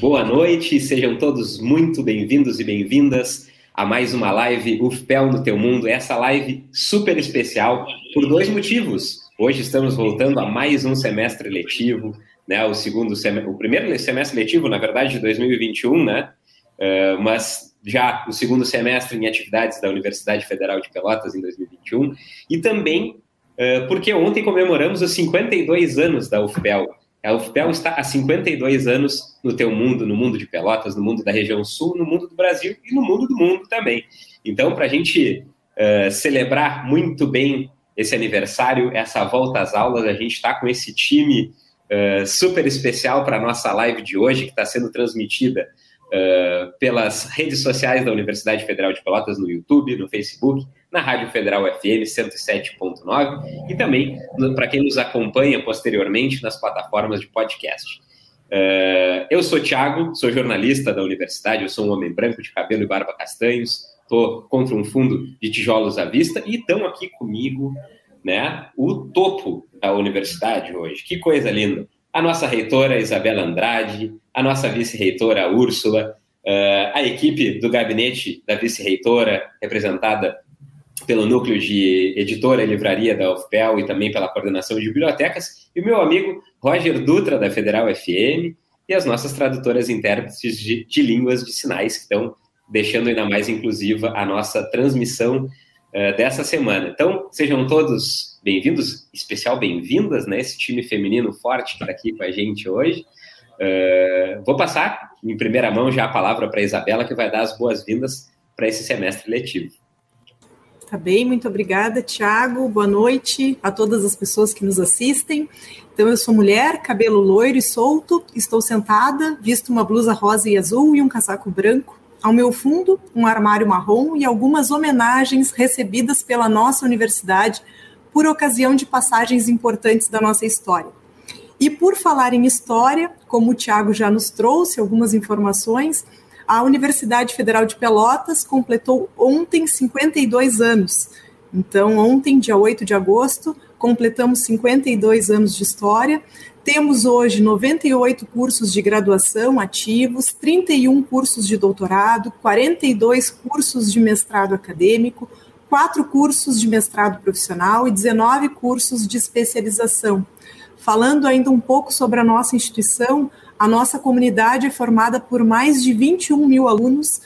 boa noite, sejam todos muito bem-vindos e bem-vindas a mais uma live UFPEL no Teu Mundo. Essa live super especial por dois motivos. Hoje estamos voltando a mais um semestre letivo, né? O segundo semestre, o primeiro semestre letivo, na verdade, de 2021, né? Uh, mas já o segundo semestre em atividades da Universidade Federal de Pelotas em 2021 e também uh, porque ontem comemoramos os 52 anos da UFPEL. A UFPEL está há 52 anos no teu mundo, no mundo de Pelotas, no mundo da região sul, no mundo do Brasil e no mundo do mundo também. Então, para a gente uh, celebrar muito bem esse aniversário, essa volta às aulas, a gente está com esse time uh, super especial para a nossa live de hoje, que está sendo transmitida uh, pelas redes sociais da Universidade Federal de Pelotas, no YouTube, no Facebook, na Rádio Federal FM 107.9 e também para quem nos acompanha posteriormente nas plataformas de podcast. Uh, eu sou Thiago, sou jornalista da universidade, eu sou um homem branco de cabelo e barba castanhos, estou contra um fundo de tijolos à vista e estão aqui comigo né, o topo da universidade hoje. Que coisa linda! A nossa reitora Isabela Andrade, a nossa vice-reitora Úrsula, uh, a equipe do gabinete da vice-reitora, representada pelo núcleo de editora e livraria da UFPEL e também pela coordenação de bibliotecas, e o meu amigo Roger Dutra, da Federal FM, e as nossas tradutoras e intérpretes de, de línguas de sinais, que estão deixando ainda mais inclusiva a nossa transmissão uh, dessa semana. Então, sejam todos bem-vindos, especial bem-vindas, né? Esse time feminino forte que está aqui com a gente hoje. Uh, vou passar em primeira mão já a palavra para a Isabela, que vai dar as boas-vindas para esse semestre letivo. Tá bem, muito obrigada, Tiago. Boa noite a todas as pessoas que nos assistem. Então, eu sou mulher, cabelo loiro e solto, estou sentada, visto uma blusa rosa e azul e um casaco branco. Ao meu fundo, um armário marrom e algumas homenagens recebidas pela nossa universidade por ocasião de passagens importantes da nossa história. E por falar em história, como o Tiago já nos trouxe algumas informações, a Universidade Federal de Pelotas completou ontem 52 anos. Então, ontem, dia 8 de agosto, completamos 52 anos de história. Temos hoje 98 cursos de graduação ativos, 31 cursos de doutorado, 42 cursos de mestrado acadêmico, quatro cursos de mestrado profissional e 19 cursos de especialização. Falando ainda um pouco sobre a nossa instituição, a nossa comunidade é formada por mais de 21 mil alunos,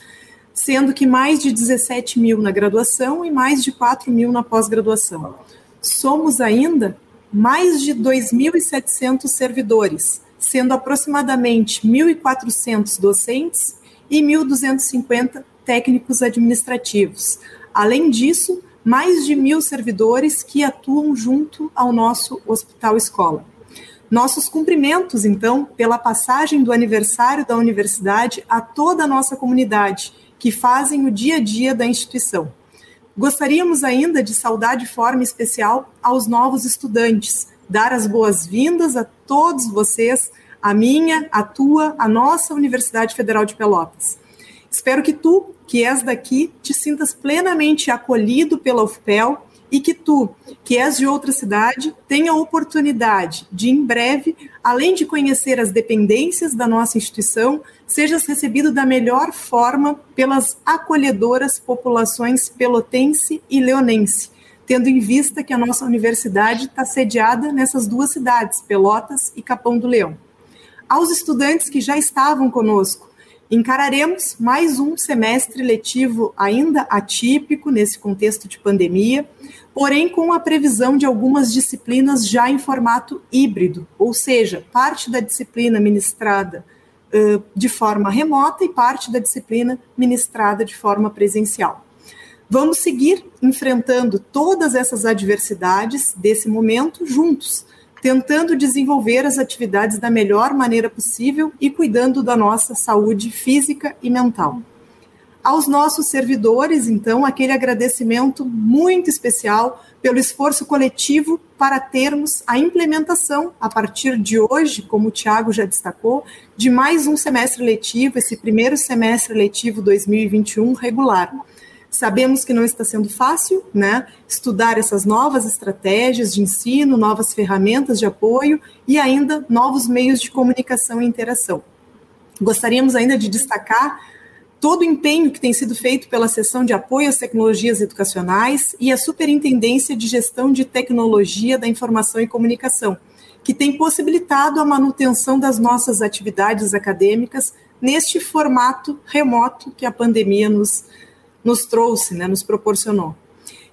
sendo que mais de 17 mil na graduação e mais de 4 mil na pós-graduação. Somos ainda mais de 2.700 servidores, sendo aproximadamente 1.400 docentes e 1.250 técnicos administrativos. Além disso, mais de mil servidores que atuam junto ao nosso hospital escola. Nossos cumprimentos, então, pela passagem do aniversário da universidade a toda a nossa comunidade, que fazem o dia a dia da instituição. Gostaríamos ainda de saudar de forma especial aos novos estudantes, dar as boas-vindas a todos vocês, a minha, a tua, a nossa Universidade Federal de Pelotas. Espero que tu, que és daqui, te sintas plenamente acolhido pela UFPEL e que tu, que és de outra cidade, tenha a oportunidade de, em breve, além de conhecer as dependências da nossa instituição, sejas recebido da melhor forma pelas acolhedoras populações pelotense e leonense, tendo em vista que a nossa universidade está sediada nessas duas cidades, Pelotas e Capão do Leão. Aos estudantes que já estavam conosco, encararemos mais um semestre letivo ainda atípico nesse contexto de pandemia, porém com a previsão de algumas disciplinas já em formato híbrido, ou seja, parte da disciplina ministrada uh, de forma remota e parte da disciplina ministrada de forma presencial. Vamos seguir enfrentando todas essas adversidades desse momento juntos, tentando desenvolver as atividades da melhor maneira possível e cuidando da nossa saúde física e mental. Aos nossos servidores, então, aquele agradecimento muito especial pelo esforço coletivo para termos a implementação, a partir de hoje, como o Tiago já destacou, de mais um semestre letivo, esse primeiro semestre letivo 2021 regular. Sabemos que não está sendo fácil, né? Estudar essas novas estratégias de ensino, novas ferramentas de apoio e ainda novos meios de comunicação e interação. Gostaríamos ainda de destacar todo o empenho que tem sido feito pela seção de apoio às tecnologias educacionais e a Superintendência de Gestão de Tecnologia da Informação e Comunicação, que tem possibilitado a manutenção das nossas atividades acadêmicas neste formato remoto que a pandemia nos, nos trouxe, né, nos proporcionou.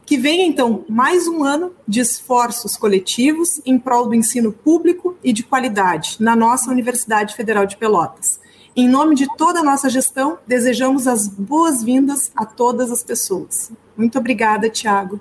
Que venha, então, mais um ano de esforços coletivos em prol do ensino público e de qualidade na nossa Universidade Federal de Pelotas. Em nome de toda a nossa gestão, desejamos as boas-vindas a todas as pessoas. Muito obrigada, Tiago.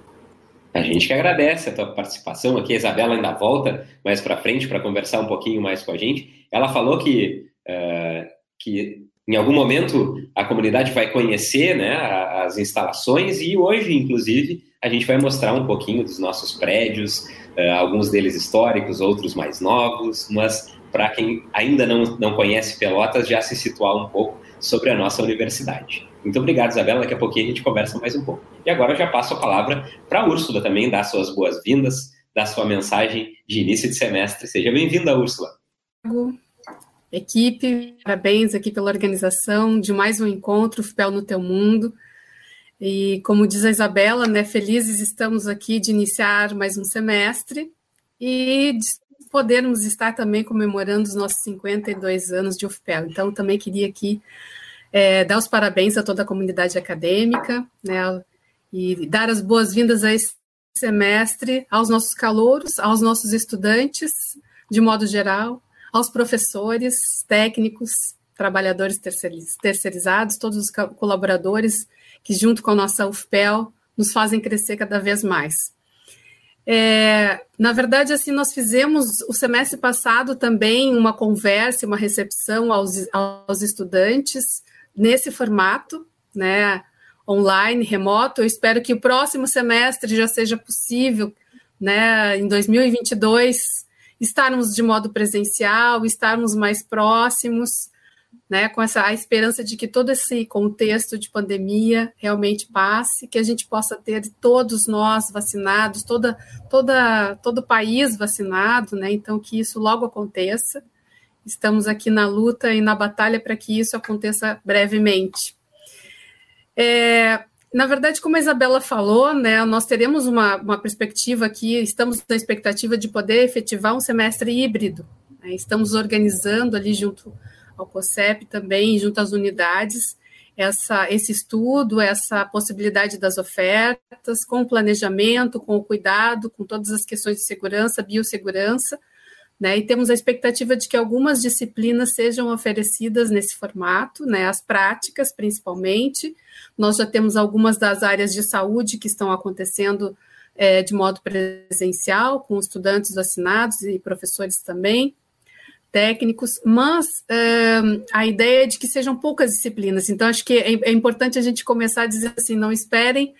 A gente que agradece a tua participação aqui. A Isabela ainda volta mais para frente para conversar um pouquinho mais com a gente. Ela falou que, uh, que em algum momento a comunidade vai conhecer né, as instalações e hoje, inclusive, a gente vai mostrar um pouquinho dos nossos prédios, uh, alguns deles históricos, outros mais novos, mas para quem ainda não, não conhece Pelotas, já se situar um pouco sobre a nossa universidade. Muito obrigado, Isabela. Daqui a pouquinho a gente conversa mais um pouco. E agora eu já passo a palavra para a Úrsula também, dar suas boas-vindas, dar sua mensagem de início de semestre. Seja bem-vinda, Úrsula. Equipe, parabéns aqui pela organização de mais um encontro, FPEL no Teu Mundo. E como diz a Isabela, né, felizes estamos aqui de iniciar mais um semestre e podermos estar também comemorando os nossos 52 anos de UFPEL. Então, também queria aqui é, dar os parabéns a toda a comunidade acadêmica, né, e dar as boas-vindas a esse semestre aos nossos calouros, aos nossos estudantes, de modo geral, aos professores, técnicos, trabalhadores terceirizados, todos os colaboradores que, junto com a nossa UFPEL, nos fazem crescer cada vez mais. É, na verdade, assim, nós fizemos o semestre passado também uma conversa, uma recepção aos, aos estudantes nesse formato, né, online, remoto. Eu espero que o próximo semestre já seja possível, né, em 2022, estarmos de modo presencial, estarmos mais próximos, né, com essa a esperança de que todo esse contexto de pandemia realmente passe, que a gente possa ter todos nós vacinados, toda, toda, todo o país vacinado, né, então que isso logo aconteça. Estamos aqui na luta e na batalha para que isso aconteça brevemente. É, na verdade, como a Isabela falou, né, nós teremos uma, uma perspectiva aqui, estamos na expectativa de poder efetivar um semestre híbrido. Né, estamos organizando ali junto ao COSEP também, junto às unidades, essa, esse estudo, essa possibilidade das ofertas, com o planejamento, com o cuidado, com todas as questões de segurança, biossegurança, né, e temos a expectativa de que algumas disciplinas sejam oferecidas nesse formato, né, as práticas principalmente. Nós já temos algumas das áreas de saúde que estão acontecendo é, de modo presencial, com estudantes vacinados e professores também técnicos, mas uh, a ideia é de que sejam poucas disciplinas. Então, acho que é, é, importante a gente começar a dizer assim: não esperem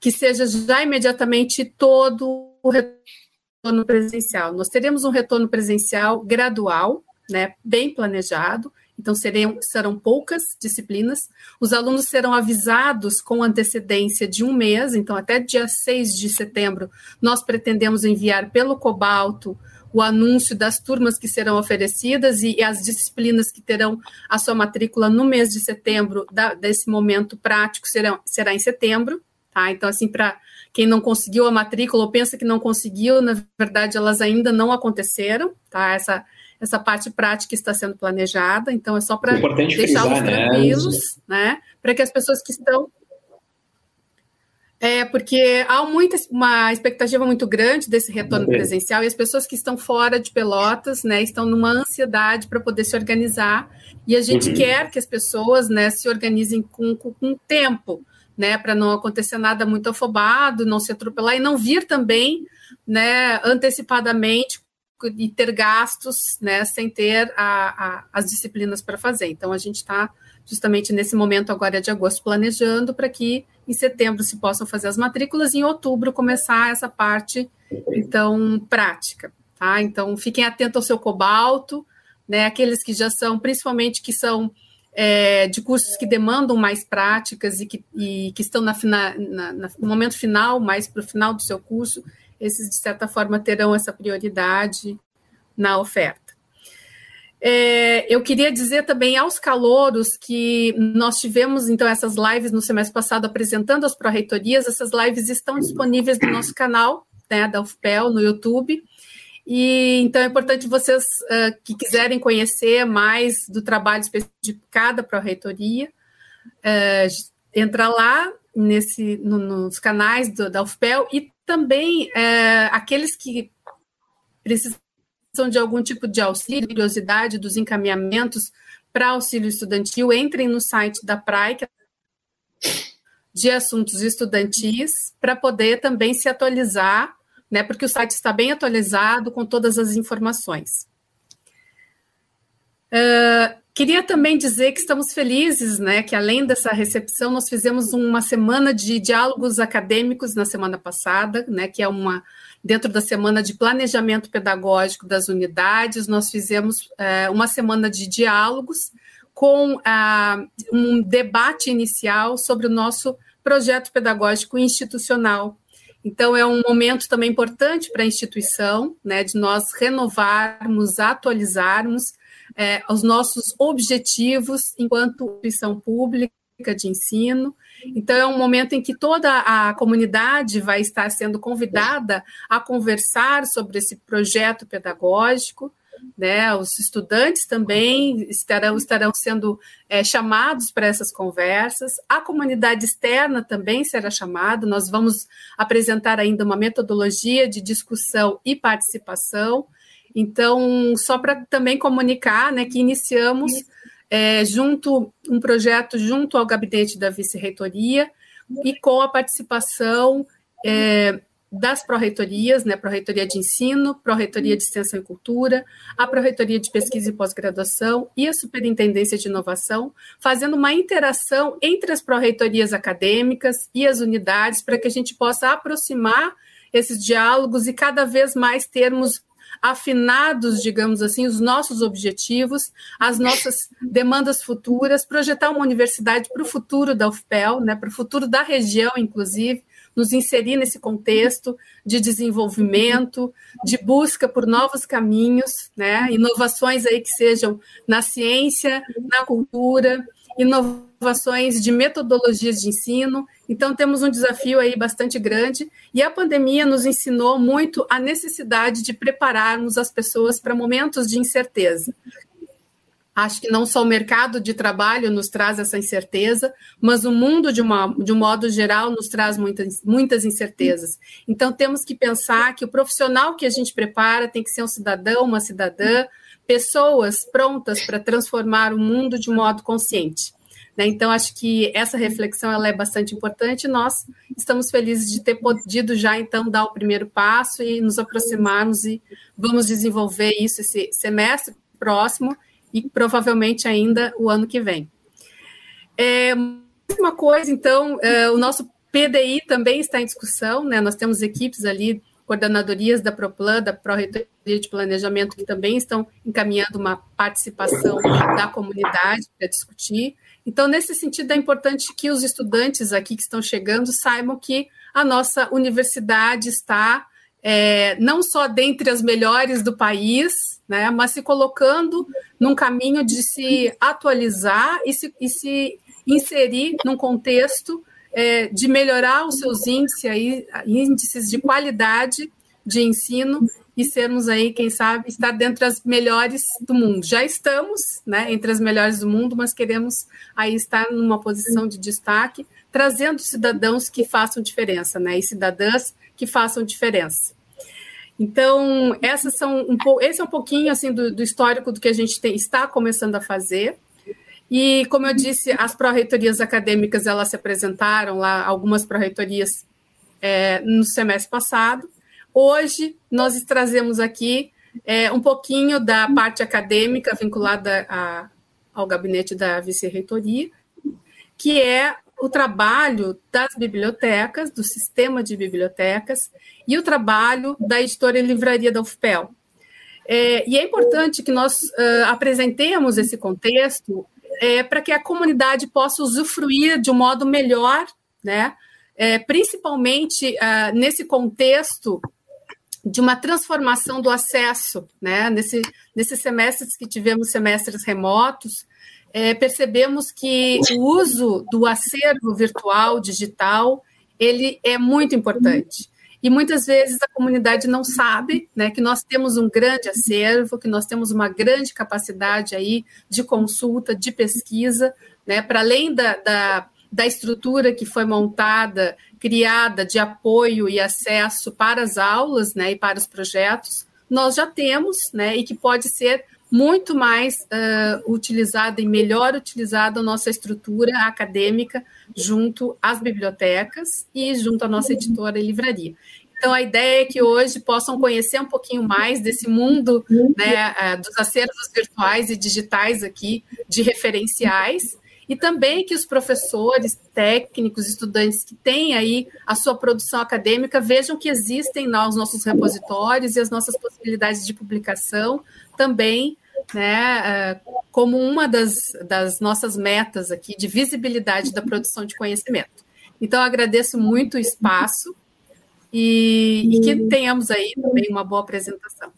que seja já imediatamente todo o retorno presencial. Nós teremos um retorno presencial gradual, né, bem planejado. Então, serão, serão poucas disciplinas. Os alunos serão avisados com antecedência de um mês. Então, até dia 6 de setembro, nós pretendemos enviar pelo Cobalto o anúncio das turmas que serão oferecidas e, e, as disciplinas que terão a sua matrícula no mês de setembro, da, desse momento prático, serão, será em setembro, tá? Então, assim, para quem não conseguiu a matrícula ou pensa que não conseguiu, na verdade, elas ainda não aconteceram, tá? Essa, essa parte prática está sendo planejada, então é só para deixá-los né? tranquilos, né? né? Para que as pessoas que estão é, porque há muita, uma expectativa muito grande desse retorno presencial e as pessoas que estão fora de Pelotas, né, estão numa ansiedade para poder se organizar e a gente uhum. quer que as pessoas, né, se organizem com, com, com tempo, né, para não acontecer nada muito afobado, não se atropelar e não vir também, né, antecipadamente e ter gastos, né, sem ter a, a, as disciplinas para fazer. Então a gente está justamente nesse momento agora de agosto planejando para que em setembro se possam fazer as matrículas e em outubro começar essa parte então prática, tá? Então fiquem atentos ao seu cobalto, né? Aqueles que já são, principalmente que são é, de cursos que demandam mais práticas e que, e que estão na, na, na, no momento final, mais para o final do seu curso, esses de certa forma terão essa prioridade na oferta. É, eu queria dizer também aos calouros que nós tivemos, então, essas lives no semestre passado apresentando as pró-reitorias. Essas lives estão disponíveis no nosso canal, né, da UFPEL, no YouTube. E então é importante vocês uh, que quiserem conhecer mais do trabalho de cada pró-reitoria, uh, entrar lá nesse, no, nos canais do, da UFPEL e também uh, aqueles que precisam de algum tipo de auxílio, curiosidade dos encaminhamentos para auxílio estudantil, entrem no site da PRAE, que é de assuntos estudantis, para poder também se atualizar né? Porque o site está bem atualizado com todas as informações. Uh, queria também dizer que estamos felizes, né? Que além dessa recepção, nós fizemos uma semana de diálogos acadêmicos na semana passada, né? Que é uma dentro da semana de planejamento pedagógico das unidades, nós fizemos uh, uma semana de diálogos com uh, um debate inicial sobre o nosso projeto pedagógico institucional. Então, é um momento também importante para a instituição, né, de nós renovarmos, atualizarmos é, os nossos objetivos enquanto instituição pública de ensino. Então, é um momento em que toda a comunidade vai estar sendo convidada a conversar sobre esse projeto pedagógico, né? Os estudantes também estarão, estarão sendo é, chamados para essas conversas, a comunidade externa também será chamada. Nós vamos apresentar ainda uma metodologia de discussão e participação. Então, só para também comunicar né, que iniciamos é, junto um projeto junto ao gabinete da vice-reitoria e com a participação é, das pró-reitorias, né, pró-reitoria de ensino, pró-reitoria de extensão e cultura, a pró-reitoria de pesquisa e pós-graduação e a superintendência de inovação, fazendo uma interação entre as pró-reitorias acadêmicas e as unidades para que a gente possa aproximar esses diálogos e cada vez mais termos afinados, digamos assim, os nossos objetivos, as nossas demandas futuras, projetar uma universidade para o futuro da UFPEL, né, para o futuro da região, inclusive, nos inserir nesse contexto de desenvolvimento, de busca por novos caminhos, né? inovações aí que sejam na ciência, na cultura, inovações de metodologias de ensino. Então, temos um desafio aí bastante grande, e a pandemia nos ensinou muito a necessidade de prepararmos as pessoas para momentos de incerteza. Acho que não só o mercado de trabalho nos traz essa incerteza, mas o mundo, de, uma, de um modo geral, nos traz muitas, muitas incertezas. Então, temos que pensar que o profissional que a gente prepara tem que ser um cidadão, uma cidadã, pessoas prontas para transformar o mundo de modo consciente. Né? Então, acho que essa reflexão ela é bastante importante. Nós estamos felizes de ter podido já, então, dar o primeiro passo e nos aproximarmos e vamos desenvolver isso esse semestre próximo e provavelmente ainda o ano que vem. É, uma coisa, então, é, o nosso PDI também está em discussão, né? Nós temos equipes ali, coordenadorias da ProPlan, da Pró-Reitoria de Planejamento, que também estão encaminhando uma participação da comunidade para discutir. Então, nesse sentido, é importante que os estudantes aqui que estão chegando saibam que a nossa universidade está é, não só dentre as melhores do país, né, mas se colocando num caminho de se atualizar e se, e se inserir num contexto é, de melhorar os seus índices, aí, índices de qualidade de ensino e sermos aí, quem sabe, estar dentre as melhores do mundo. Já estamos, né, entre as melhores do mundo, mas queremos aí estar numa posição de destaque, trazendo cidadãos que façam diferença, né, e cidadãs que façam diferença. Então, essas são um esse é um pouquinho assim do, do histórico do que a gente tem, está começando a fazer. E, como eu disse, as pró-reitorias acadêmicas elas se apresentaram lá, algumas pró-reitorias é, no semestre passado. Hoje, nós trazemos aqui é, um pouquinho da parte acadêmica vinculada a, ao gabinete da vice-reitoria, que é o trabalho das bibliotecas, do sistema de bibliotecas, e o trabalho da editora e livraria da UFPEL. É, e é importante que nós uh, apresentemos esse contexto é, para que a comunidade possa usufruir de um modo melhor, né? É, principalmente uh, nesse contexto de uma transformação do acesso, né? Nesse, nesses semestres que tivemos semestres remotos, é, percebemos que o uso do acervo virtual, digital, ele é muito importante. E muitas vezes a comunidade não sabe né, que nós temos um grande acervo, que nós temos uma grande capacidade aí de consulta, de pesquisa, né, para além da, da, da estrutura que foi montada, criada de apoio e acesso para as aulas né, e para os projetos, nós já temos, né, e que pode ser muito mais uh, utilizada e melhor utilizada a nossa estrutura acadêmica junto às bibliotecas e junto à nossa editora e livraria. Então, a ideia é que hoje possam conhecer um pouquinho mais desse mundo né, dos acervos virtuais e digitais aqui, de referenciais, e também que os professores, técnicos, estudantes que têm aí a sua produção acadêmica vejam que existem lá os nossos repositórios e as nossas possibilidades de publicação também né, é, como uma das, das nossas metas aqui de visibilidade da produção de conhecimento. Então, agradeço muito o espaço e, e, que tenhamos aí também uma boa apresentação.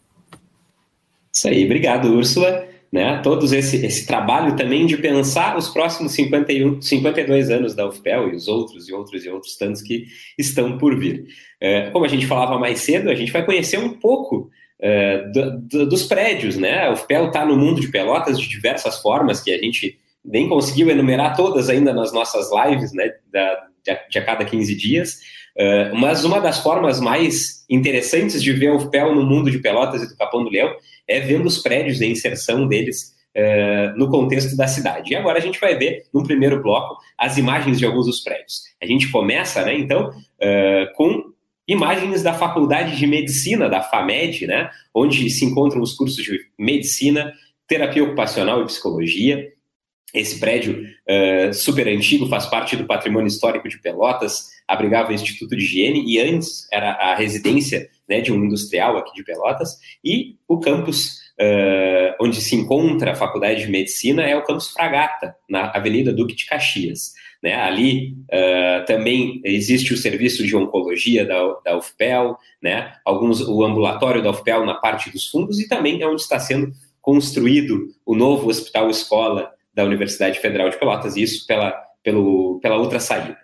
Isso aí, obrigado, Úrsula. Né, todos esse, esse trabalho também de pensar os próximos 51, 52 anos da UFPEL e os outros e outros e outros tantos que estão por vir. É, como a gente falava mais cedo, a gente vai conhecer um pouco é, do, do, dos prédios, né? O FPEL está no mundo de Pelotas de diversas formas que a gente nem conseguiu enumerar todas ainda nas nossas lives, né? Da, de, a, de a cada 15 dias. Uh, mas uma das formas mais interessantes de ver o FPEL no mundo de Pelotas e do Capão do Leão é vendo os prédios e a inserção deles uh, no contexto da cidade. E agora a gente vai ver, no primeiro bloco, as imagens de alguns dos prédios. A gente começa, né, então, uh, com imagens da Faculdade de Medicina, da FAMED, né, onde se encontram os cursos de Medicina, Terapia Ocupacional e Psicologia. Esse prédio uh, super antigo faz parte do patrimônio histórico de Pelotas, abrigava o Instituto de Higiene e antes era a residência né, de um industrial aqui de Pelotas. E o campus uh, onde se encontra a Faculdade de Medicina é o campus Fragata, na Avenida Duque de Caxias. Né? Ali uh, também existe o serviço de oncologia da, da UFPEL, né? Alguns, o ambulatório da UFPEL na parte dos fundos e também é onde está sendo construído o novo hospital escola da Universidade Federal de Pelotas, isso pela, pelo, pela outra saída.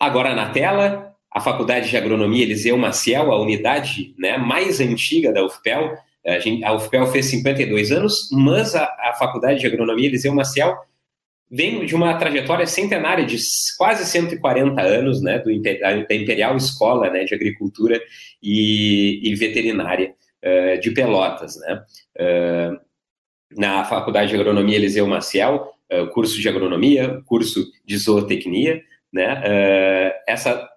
Agora na tela, a Faculdade de Agronomia Eliseu Maciel, a unidade né, mais antiga da UFPEL. A, gente, a UFPEL fez 52 anos, mas a, a Faculdade de Agronomia Eliseu Maciel vem de uma trajetória centenária de quase 140 anos, né, do, da Imperial Escola né, de Agricultura e, e Veterinária uh, de Pelotas, né, uh, na Faculdade de Agronomia Eliseu Maciel, uh, curso de agronomia, curso de zootecnia, né, essa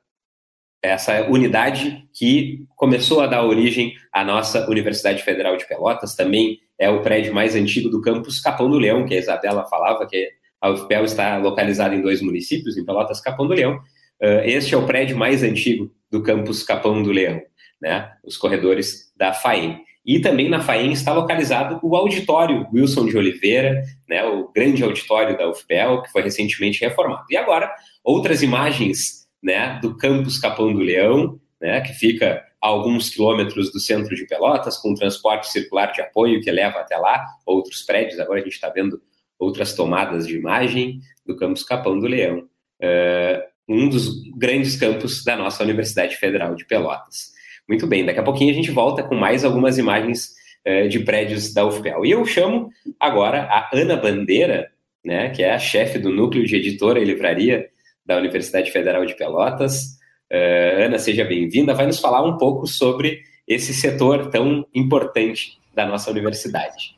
essa unidade que começou a dar origem à nossa Universidade Federal de Pelotas, também é o prédio mais antigo do campus Capão do Leão, que a Isabela falava, que é a UFPEL está localizada em dois municípios, em Pelotas e Capão do Leão. Uh, este é o prédio mais antigo do campus Capão do Leão, né? os corredores da FAEM. E também na FAEM está localizado o auditório Wilson de Oliveira, né, o grande auditório da UFPEL, que foi recentemente reformado. E agora, outras imagens né, do campus Capão do Leão, né, que fica a alguns quilômetros do centro de Pelotas, com transporte circular de apoio que leva até lá, outros prédios. Agora a gente está vendo outras tomadas de imagem do campus Capão do Leão, uh, um dos grandes campos da nossa Universidade Federal de Pelotas. Muito bem, daqui a pouquinho a gente volta com mais algumas imagens uh, de prédios da UFPEL. E eu chamo agora a Ana Bandeira, né, que é a chefe do núcleo de editora e livraria da Universidade Federal de Pelotas. Uh, Ana, seja bem-vinda. Vai nos falar um pouco sobre esse setor tão importante da nossa universidade.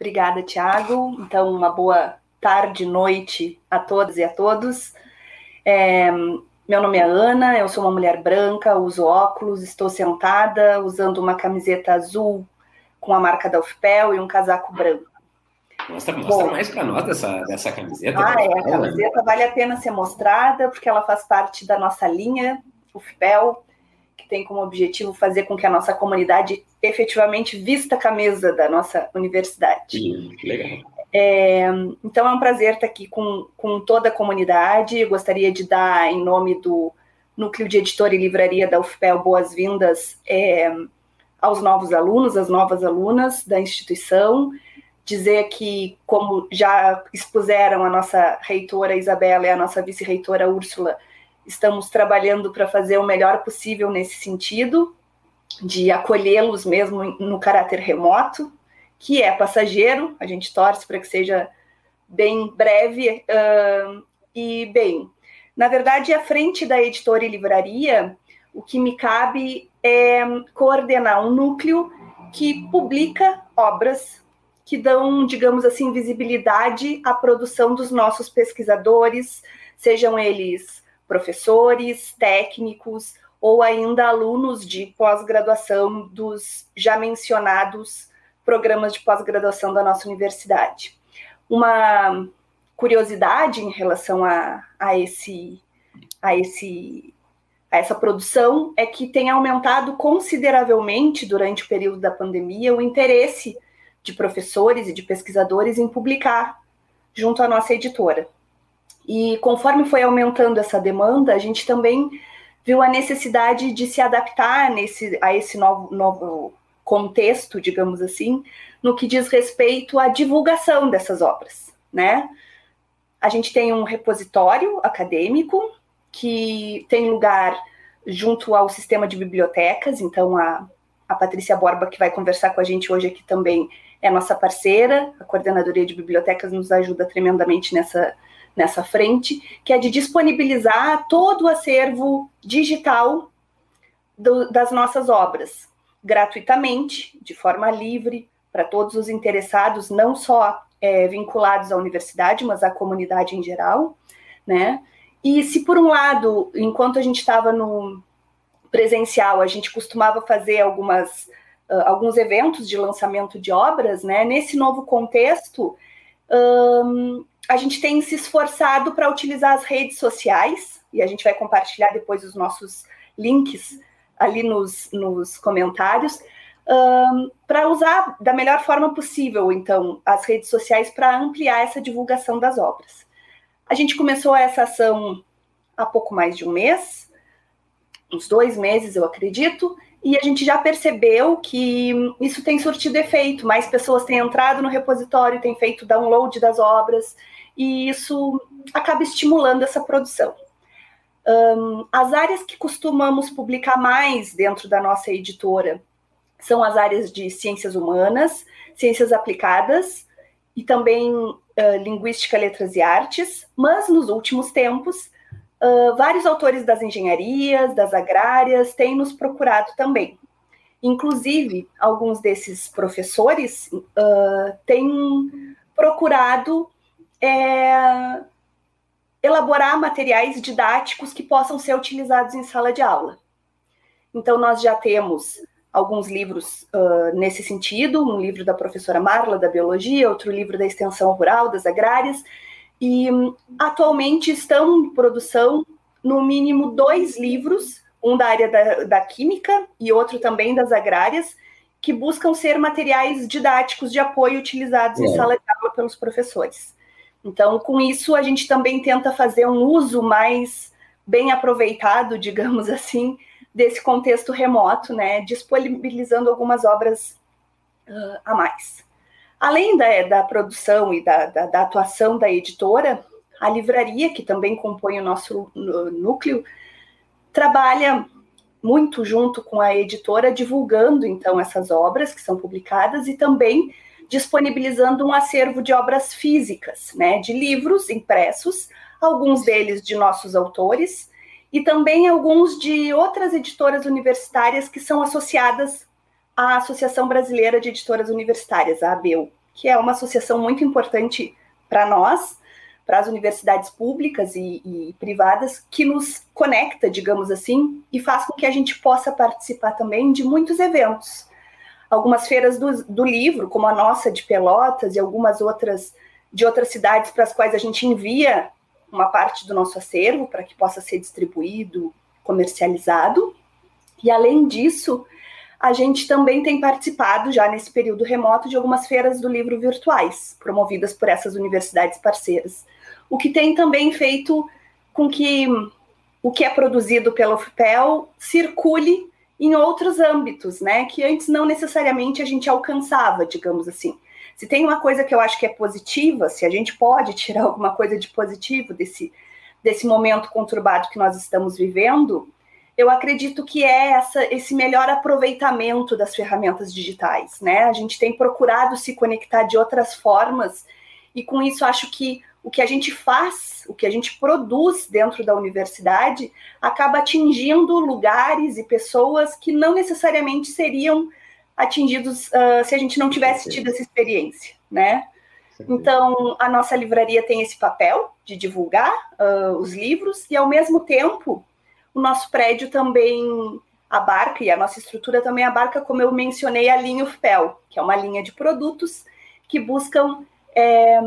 Obrigada, Tiago. Então, uma boa tarde, noite a todas e a todos. É, meu nome é Ana, eu sou uma mulher branca, uso óculos, estou sentada usando uma camiseta azul com a marca da UFPEL e um casaco branco. Mostra, mostra Bom, mais para nós dessa, dessa camiseta. Ah, é, a camiseta vale a pena ser mostrada, porque ela faz parte da nossa linha UFPEL, tem como objetivo fazer com que a nossa comunidade efetivamente vista a camisa da nossa universidade. Sim, legal. É, então é um prazer estar aqui com, com toda a comunidade. Eu gostaria de dar, em nome do Núcleo de Editora e Livraria da UFPEL, boas-vindas é, aos novos alunos, às novas alunas da instituição. Dizer que, como já expuseram a nossa reitora Isabela e a nossa vice-reitora Úrsula, estamos trabalhando para fazer o melhor possível nesse sentido, de acolhê-los mesmo no caráter remoto, que é passageiro, a gente torce para que seja bem breve. Uh, e, bem, na verdade, à frente da editora e livraria, o que me cabe é coordenar um núcleo que publica obras que dão, digamos assim, visibilidade à produção dos nossos pesquisadores, sejam eles professores, técnicos ou ainda alunos de pós-graduação dos já mencionados programas de pós-graduação da nossa universidade. Uma curiosidade em relação a, a esse a esse a essa produção é que tem aumentado consideravelmente durante o período da pandemia o interesse de professores e de pesquisadores em publicar junto à nossa editora. E conforme foi aumentando essa demanda, a gente também viu a necessidade de se adaptar nesse, a esse novo, novo contexto, digamos assim, no que diz respeito à divulgação dessas obras, né? A gente tem um repositório acadêmico que tem lugar junto ao sistema de bibliotecas, então a, a Patrícia Borba, que vai conversar com a gente hoje aqui também, é nossa parceira, a coordenadoria de bibliotecas nos ajuda tremendamente nessa, nessa frente, que é de disponibilizar todo o acervo digital do, das nossas obras, gratuitamente, de forma livre, para todos os interessados, não só é, vinculados à universidade, mas à comunidade em geral, né? E se por um lado, enquanto a gente estava no presencial, a gente costumava fazer algumas uh, alguns eventos de lançamento de obras, né? Nesse novo contexto, a gente tem se esforçado para utilizar as redes sociais e a gente vai compartilhar depois os nossos links ali nos, nos comentários um, para usar da melhor forma possível, então, as redes sociais para ampliar essa divulgação das obras. A gente começou essa ação há pouco mais de um mês, uns dois meses, eu acredito, e a gente já percebeu que isso tem surtido efeito. Mais pessoas têm entrado no repositório, têm feito download das obras, e isso acaba estimulando essa produção. Um, as áreas que costumamos publicar mais dentro da nossa editora são as áreas de ciências humanas, ciências aplicadas e também uh, linguística, letras e artes, mas nos últimos tempos, uh, vários autores das engenharias, das agrárias têm nos procurado também. Inclusive, alguns desses professores uh, têm procurado é, elaborar materiais didáticos que possam ser utilizados em sala de aula. Então, nós já temos alguns livros uh, nesse sentido, um livro da professora Marla, da Biologia, outro livro da Extensão Rural, das Agrárias, e um, atualmente estão em produção, no mínimo, dois livros, um da área da, da Química e outro também das Agrárias, que buscam ser materiais didáticos de apoio utilizados é. em sala de aula pelos professores. Então, com isso, a gente também tenta fazer um uso mais bem aproveitado, digamos assim, desse contexto remoto, né, disponibilizando algumas obras uh, a mais. Além da, da produção e da, da, da, atuação da editora, a livraria, que também compõe o nosso núcleo, trabalha muito junto com a editora, divulgando então essas obras que são publicadas e também disponibilizando um acervo de obras físicas, né, de livros impressos, alguns deles de nossos autores, e também alguns de outras editoras universitárias que são associadas à Associação Brasileira de Editoras Universitárias, a ABEU, que é uma associação muito importante para nós, para as universidades públicas e, e, privadas, que nos conecta, digamos assim, e faz com que a gente possa participar também de muitos eventos. Algumas feiras do, do livro, como a nossa de Pelotas e algumas outras de outras cidades para as quais a gente envia uma parte do nosso acervo para que possa ser distribuído, comercializado. E além disso, a gente também tem participado já nesse período remoto de algumas feiras do livro virtuais, promovidas por essas universidades parceiras, o que tem também feito com que o que é produzido pela UFPEL circule em outros âmbitos, né? Que antes não necessariamente a gente alcançava, digamos assim. Se tem uma coisa que eu acho que é positiva, se a gente pode tirar alguma coisa de positivo desse, desse momento conturbado que nós estamos vivendo, eu acredito que é essa, esse melhor aproveitamento das ferramentas digitais, né? A gente tem procurado se conectar de outras formas e com isso acho que o que a gente faz, o que a gente produz dentro da universidade, acaba atingindo lugares e pessoas que não necessariamente seriam atingidos uh, se a gente não tivesse tido essa experiência, né? Então, a nossa livraria tem esse papel de divulgar uh, os livros e, ao mesmo tempo, o nosso prédio também abarca, e a nossa estrutura também abarca, como eu mencionei, a linha UFPEL, que é uma linha de produtos que buscam é,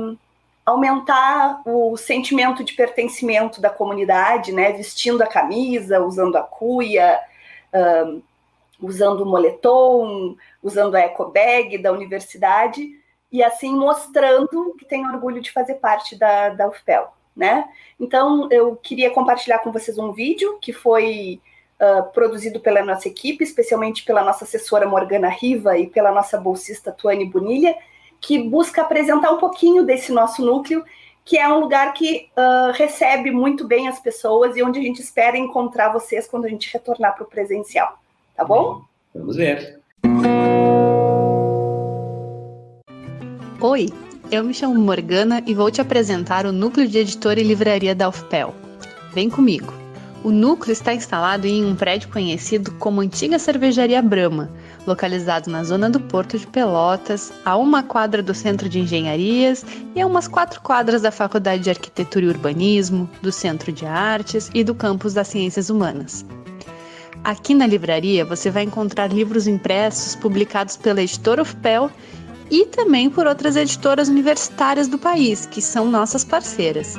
aumentar o sentimento de pertencimento da comunidade, né? Vestindo a camisa, usando a cuia, um, usando o moletom, usando a eco bag da universidade e assim mostrando que tem orgulho de fazer parte da, da UFPEL, né? Então eu queria compartilhar com vocês um vídeo que foi uh, produzido pela nossa equipe, especialmente pela nossa assessora Morgana Riva e pela nossa bolsista Tuane Bonilha, que busca apresentar um pouquinho desse nosso núcleo, que é um lugar que uh, recebe muito bem as pessoas e onde a gente espera encontrar vocês quando a gente retornar para o presencial. Tá bom? Vamos ver. Oi, eu me chamo Morgana e vou te apresentar o núcleo de editora e livraria da UFPEL. Vem comigo. O núcleo está instalado em um prédio conhecido como Antiga Cervejaria Brahma, localizado na zona do Porto de Pelotas, a uma quadra do Centro de Engenharias e a umas quatro quadras da Faculdade de Arquitetura e Urbanismo, do Centro de Artes e do Campus das Ciências Humanas. Aqui na livraria você vai encontrar livros impressos publicados pela editora UFPEL e também por outras editoras universitárias do país, que são nossas parceiras.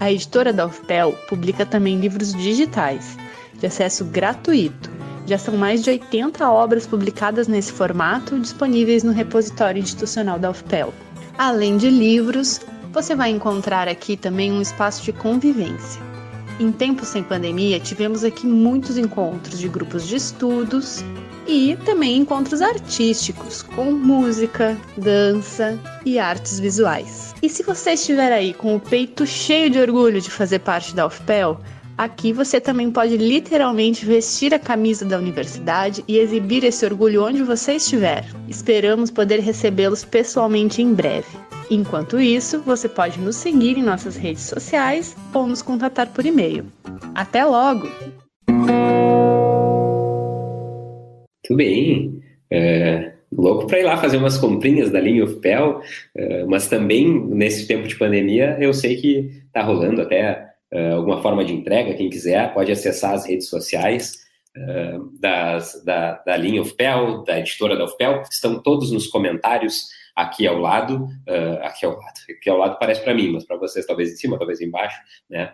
A editora da UFPEL publica também livros digitais, de acesso gratuito, já são mais de 80 obras publicadas nesse formato disponíveis no repositório institucional da UFPEL. Além de livros, você vai encontrar aqui também um espaço de convivência. Em tempos sem pandemia, tivemos aqui muitos encontros de grupos de estudos e também encontros artísticos, com música, dança e artes visuais. E se você estiver aí com o peito cheio de orgulho de fazer parte da UFPEL, Aqui você também pode literalmente vestir a camisa da universidade e exibir esse orgulho onde você estiver. Esperamos poder recebê-los pessoalmente em breve. Enquanto isso, você pode nos seguir em nossas redes sociais ou nos contatar por e-mail. Até logo! Muito bem. É, louco para ir lá fazer umas comprinhas da linha UFPEL, é, mas também nesse tempo de pandemia eu sei que está rolando até alguma forma de entrega, quem quiser pode acessar as redes sociais uh, das, da, da linha UFPEL, da editora da UFPEL, estão todos nos comentários aqui ao lado, uh, aqui ao lado, aqui ao lado parece para mim, mas para vocês talvez em cima, talvez embaixo, né?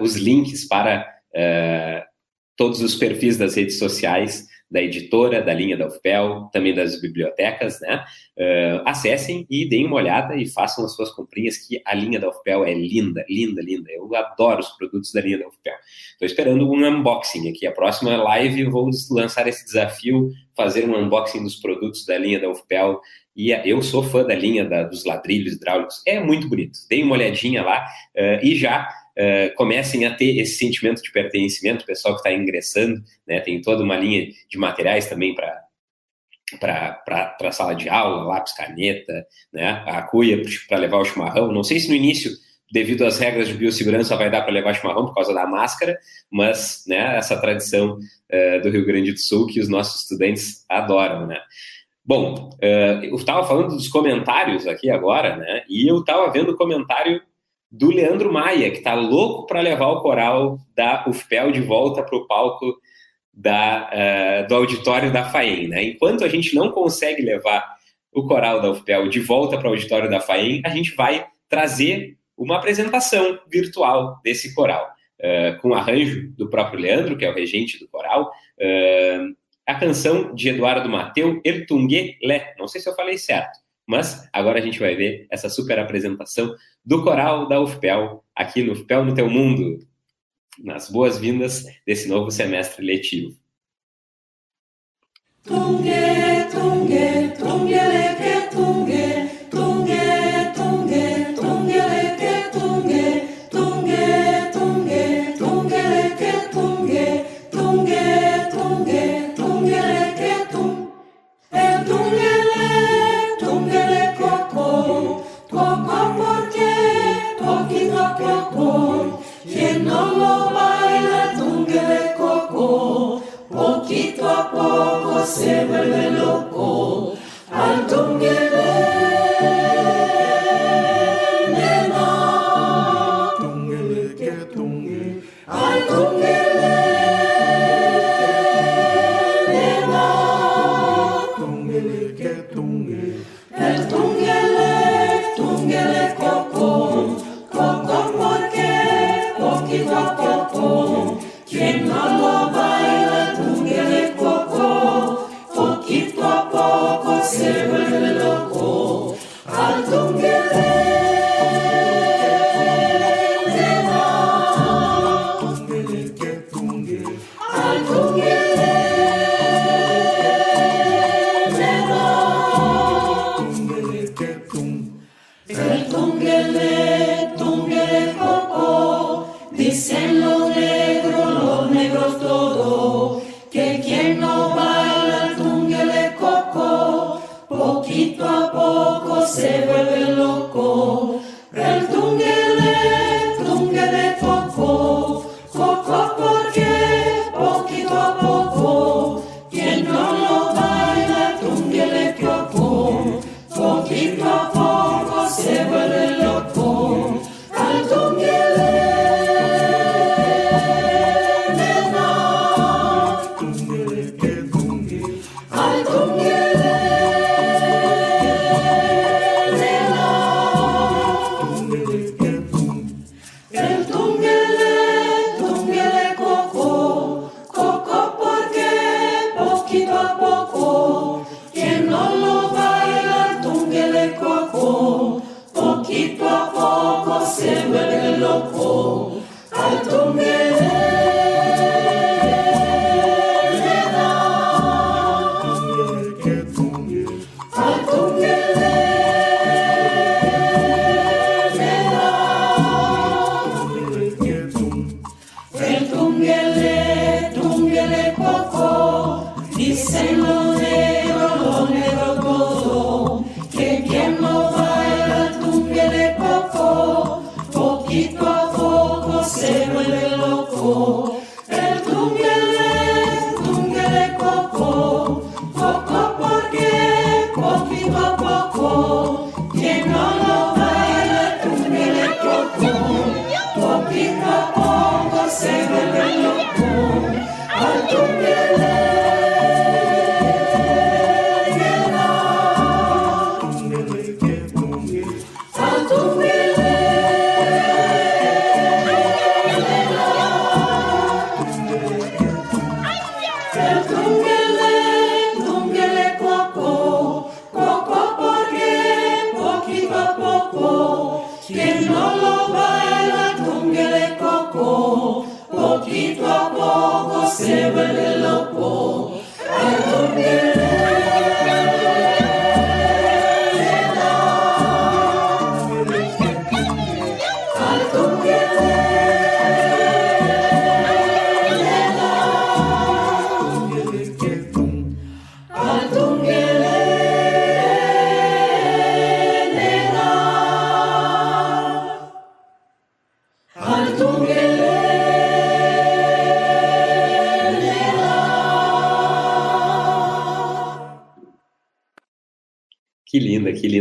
os links para todos os perfis das redes sociais da editora, da linha da UFPEL, também das bibliotecas, né? Uh, acessem e deem uma olhada e façam as suas comprinhas, que a linha da UFPEL é linda, linda, linda. Eu adoro os produtos da linha da UFPEL. Estou esperando um unboxing aqui. A próxima live eu vou lançar esse desafio, fazer um unboxing dos produtos da linha da UFPEL. E eu sou fã da linha da, dos ladrilhos hidráulicos. É muito bonito. Deem uma olhadinha lá uh, e já uh, comecem a ter esse sentimento de pertencimento, o pessoal que está ingressando, né, tem toda uma linha de materiais também para para a sala de aula, lápis, caneta, né, a cuia para levar o chimarrão. Não sei se no início, devido às regras de biossegurança, vai dar para levar chimarrão por causa da máscara, mas né, essa tradição uh, do Rio Grande do Sul que os nossos estudantes adoram, né. Bom, uh, eu estava falando dos comentários aqui agora, né, e eu estava vendo o comentário do Leandro Maia, que está louco para levar o coral da UFPEL de volta para o palco da, uh, do auditório da FAEM. Né? Enquanto a gente não consegue levar o coral da UFPEL de volta para o auditório da FAEM, a gente vai trazer uma apresentação virtual desse coral, uh, com arranjo do próprio Leandro, que é o regente do coral, uh, a canção de Eduardo Mateu, Ertungue Le, não sei se eu falei certo, mas agora a gente vai ver essa super apresentação do coral da UFPEL, aqui no UFPEL no Teu Mundo. nas boas-vindas desse novo semestre letivo. Tungue, tungue, tungue, tungue, tungue,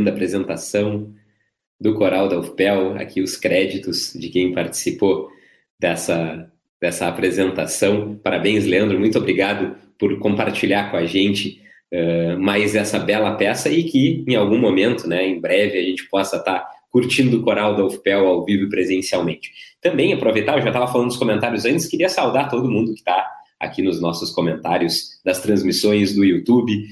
apresentação do coral da UFPEL, aqui os créditos de quem participou dessa, dessa apresentação. Parabéns, Leandro, muito obrigado por compartilhar com a gente uh, mais essa bela peça e que em algum momento, né, em breve, a gente possa estar tá curtindo o coral da UFPEL ao vivo presencialmente. Também aproveitar, eu já estava falando nos comentários antes, queria saudar todo mundo que está aqui nos nossos comentários das transmissões do YouTube,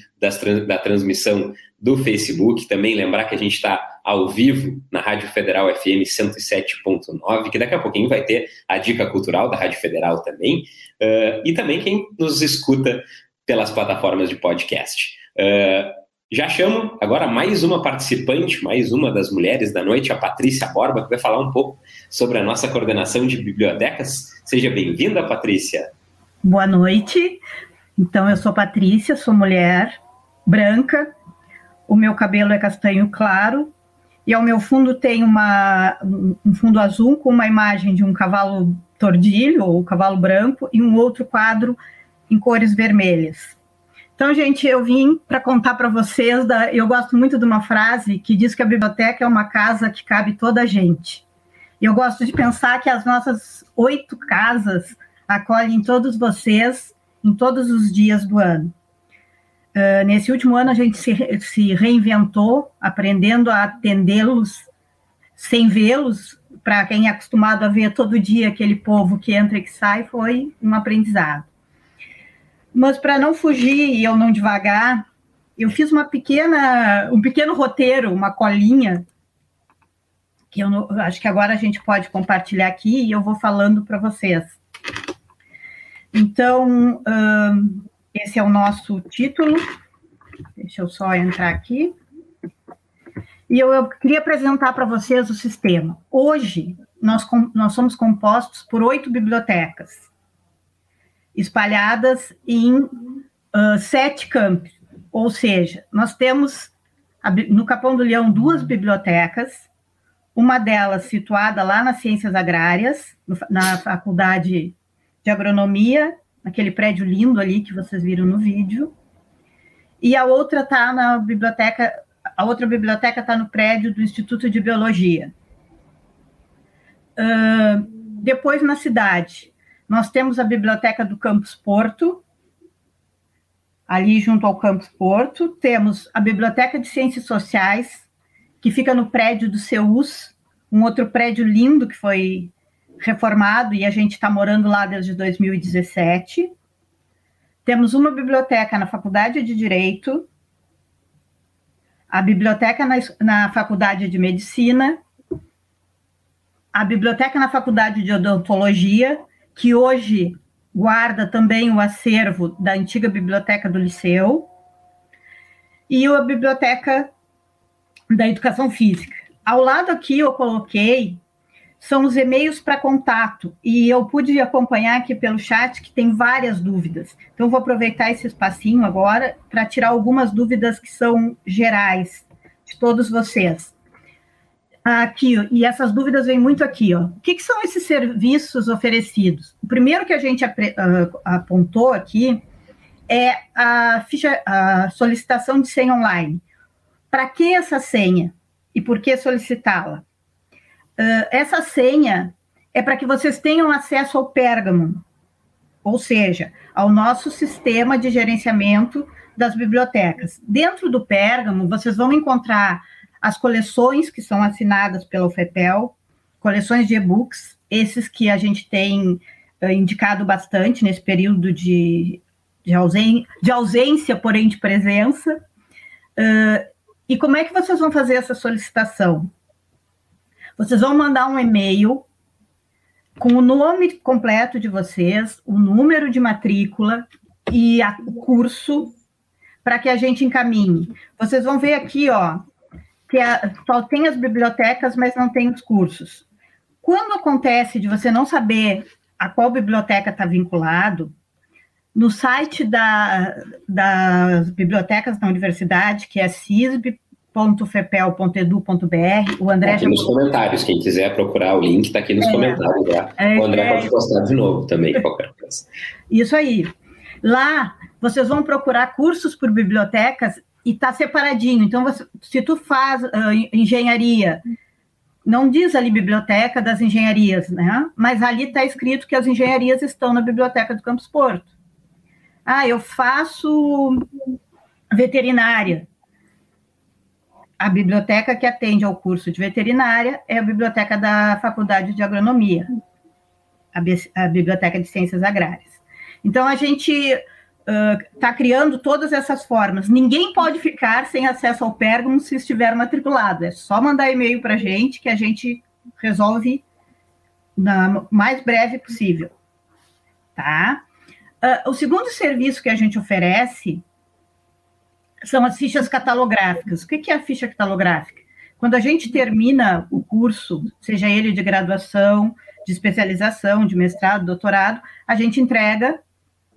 da transmissão do Facebook. Também lembrar que a gente está ao vivo na Rádio Federal FM 107.9, que daqui a pouquinho vai ter a dica cultural da Rádio Federal também, uh, e também quem nos escuta pelas plataformas de podcast. Uh, já chamo agora mais uma participante, mais uma das mulheres da noite, a Patrícia Borba, que vai falar um pouco sobre a nossa coordenação de bibliotecas. Seja bem-vinda, Patrícia. Boa noite. Então, eu sou Patrícia, sou mulher branca, o meu cabelo é castanho claro, e ao meu fundo tem uma, um fundo azul com uma imagem de um cavalo tordilho, ou cavalo branco, e um outro quadro em cores vermelhas. Então, gente, eu vim para contar para vocês, da, eu gosto muito de uma frase que diz que a biblioteca é uma casa que cabe toda a gente. Eu gosto de pensar que as nossas oito casas acolhem todos vocês em todos os dias do ano. Uh, nesse último ano, a gente se, se reinventou, aprendendo a atendê-los sem vê-los. Para quem é acostumado a ver todo dia aquele povo que entra e que sai, foi um aprendizado. Mas para não fugir e eu não devagar, eu fiz uma pequena, um pequeno roteiro, uma colinha, que eu não, acho que agora a gente pode compartilhar aqui e eu vou falando para vocês. Então, esse é o nosso título. Deixa eu só entrar aqui. E eu, eu queria apresentar para vocês o sistema. Hoje, nós, nós somos compostos por oito bibliotecas espalhadas em uh, sete campos. Ou seja, nós temos no Capão do Leão duas bibliotecas, uma delas situada lá nas Ciências Agrárias, na Faculdade de Agronomia, naquele prédio lindo ali que vocês viram no vídeo, e a outra está na biblioteca, a outra biblioteca está no prédio do Instituto de Biologia. Uh, depois na cidade, nós temos a biblioteca do Campus Porto, ali junto ao Campus Porto. Temos a Biblioteca de Ciências Sociais, que fica no prédio do CEUS, um outro prédio lindo que foi reformado e a gente está morando lá desde 2017. Temos uma biblioteca na Faculdade de Direito, a biblioteca na, na Faculdade de Medicina, a biblioteca na Faculdade de Odontologia que hoje guarda também o acervo da antiga biblioteca do Liceu, e a biblioteca da Educação Física. Ao lado aqui eu coloquei são os e-mails para contato, e eu pude acompanhar aqui pelo chat que tem várias dúvidas. Então, vou aproveitar esse espacinho agora para tirar algumas dúvidas que são gerais de todos vocês. Aqui, e essas dúvidas vêm muito aqui, ó. O que, que são esses serviços oferecidos? O primeiro que a gente ap uh, apontou aqui é a, ficha, a solicitação de senha online. Para que essa senha e por que solicitá-la? Uh, essa senha é para que vocês tenham acesso ao Pérgamo, ou seja, ao nosso sistema de gerenciamento das bibliotecas. Dentro do Pérgamo, vocês vão encontrar as coleções que são assinadas pela UFEPEL, coleções de e-books, esses que a gente tem uh, indicado bastante nesse período de, de, ausen de ausência, porém de presença. Uh, e como é que vocês vão fazer essa solicitação? Vocês vão mandar um e-mail com o nome completo de vocês, o número de matrícula e o curso para que a gente encaminhe. Vocês vão ver aqui, ó, que a, só tem as bibliotecas, mas não tem os cursos. Quando acontece de você não saber a qual biblioteca está vinculado, no site da, das bibliotecas da universidade, que é cisb.fepel.edu.br, o André... Tá aqui nos comentários, quem quiser procurar o link, está aqui nos é, comentários. Já. É, o André é, pode postar de novo também, qualquer coisa. Isso aí. Lá, vocês vão procurar cursos por bibliotecas e está separadinho. Então, você, se tu faz uh, engenharia, não diz ali biblioteca das engenharias, né? Mas ali está escrito que as engenharias estão na biblioteca do Campus Porto. Ah, eu faço veterinária. A biblioteca que atende ao curso de veterinária é a biblioteca da Faculdade de Agronomia, a, Biblioteca de Ciências Agrárias. Então, a gente está uh, criando todas essas formas. Ninguém pode ficar sem acesso ao Pergamo se estiver matriculado. É só mandar e-mail para a gente que a gente resolve na mais breve possível. Tá? Uh, o segundo serviço que a gente oferece são as fichas catalográficas. O que é a ficha catalográfica? Quando a gente termina o curso, seja ele de graduação, de especialização, de mestrado, doutorado, a gente entrega